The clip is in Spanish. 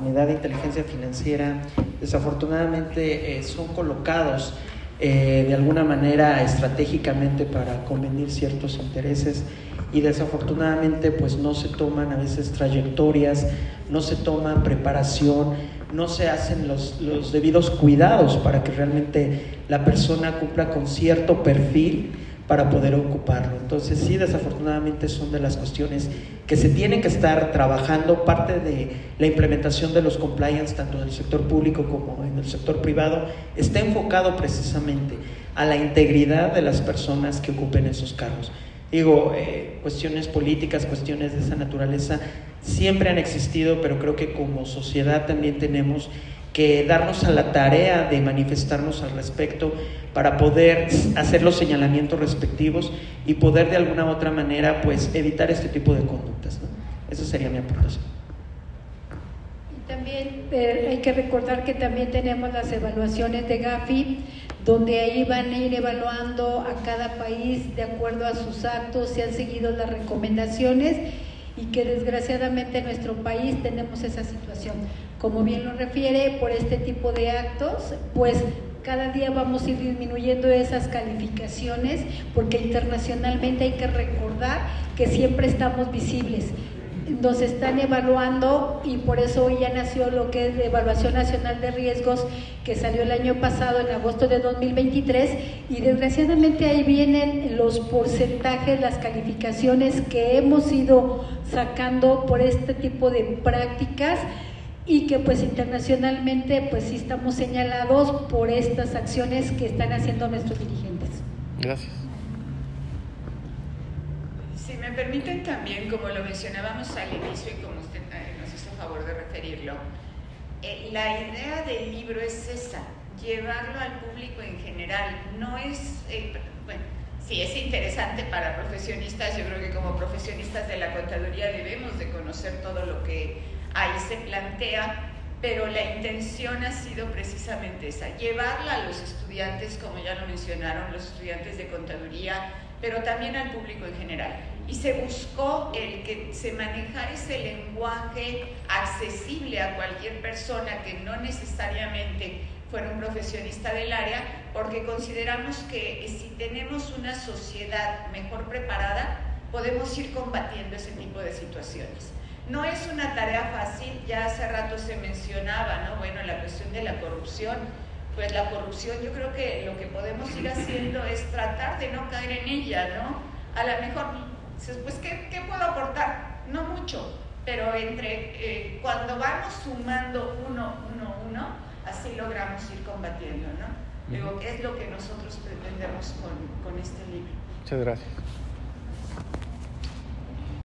unidad de inteligencia financiera desafortunadamente eh, son colocados eh, de alguna manera estratégicamente para convenir ciertos intereses y desafortunadamente pues no se toman a veces trayectorias, no se toma preparación, no se hacen los, los debidos cuidados para que realmente la persona cumpla con cierto perfil para poder ocuparlo. Entonces sí, desafortunadamente son de las cuestiones que se tienen que estar trabajando. Parte de la implementación de los compliance, tanto en el sector público como en el sector privado, está enfocado precisamente a la integridad de las personas que ocupen esos cargos. Digo, eh, cuestiones políticas, cuestiones de esa naturaleza siempre han existido, pero creo que como sociedad también tenemos que darnos a la tarea de manifestarnos al respecto para poder hacer los señalamientos respectivos y poder de alguna u otra manera pues evitar este tipo de conductas. ¿no? Esa sería mi aportación. También eh, hay que recordar que también tenemos las evaluaciones de Gafi donde ahí van a ir evaluando a cada país de acuerdo a sus actos, si han seguido las recomendaciones y que desgraciadamente en nuestro país tenemos esa situación. Como bien lo refiere, por este tipo de actos, pues cada día vamos a ir disminuyendo esas calificaciones porque internacionalmente hay que recordar que siempre estamos visibles. Nos están evaluando y por eso hoy ya nació lo que es la Evaluación Nacional de Riesgos que salió el año pasado en agosto de 2023 y desgraciadamente ahí vienen los porcentajes, las calificaciones que hemos ido sacando por este tipo de prácticas y que pues internacionalmente pues sí estamos señalados por estas acciones que están haciendo nuestros dirigentes. Gracias me permiten también, como lo mencionábamos al inicio y como usted eh, nos hizo favor de referirlo, eh, la idea del libro es esa, llevarlo al público en general. No es, eh, bueno, sí es interesante para profesionistas, yo creo que como profesionistas de la contaduría debemos de conocer todo lo que ahí se plantea, pero la intención ha sido precisamente esa, llevarla a los estudiantes, como ya lo mencionaron, los estudiantes de contaduría, pero también al público en general y se buscó el que se manejara ese lenguaje accesible a cualquier persona que no necesariamente fuera un profesionista del área, porque consideramos que si tenemos una sociedad mejor preparada, podemos ir combatiendo ese tipo de situaciones. No es una tarea fácil, ya hace rato se mencionaba, ¿no? Bueno, la cuestión de la corrupción, pues la corrupción yo creo que lo que podemos ir haciendo es tratar de no caer en ella, ¿no? A lo mejor pues, ¿qué, puedo aportar? No mucho, pero entre eh, cuando vamos sumando uno, uno, uno, así logramos ir combatiendo, ¿no? Digo, ¿qué es lo que nosotros pretendemos con, con este libro? Muchas gracias.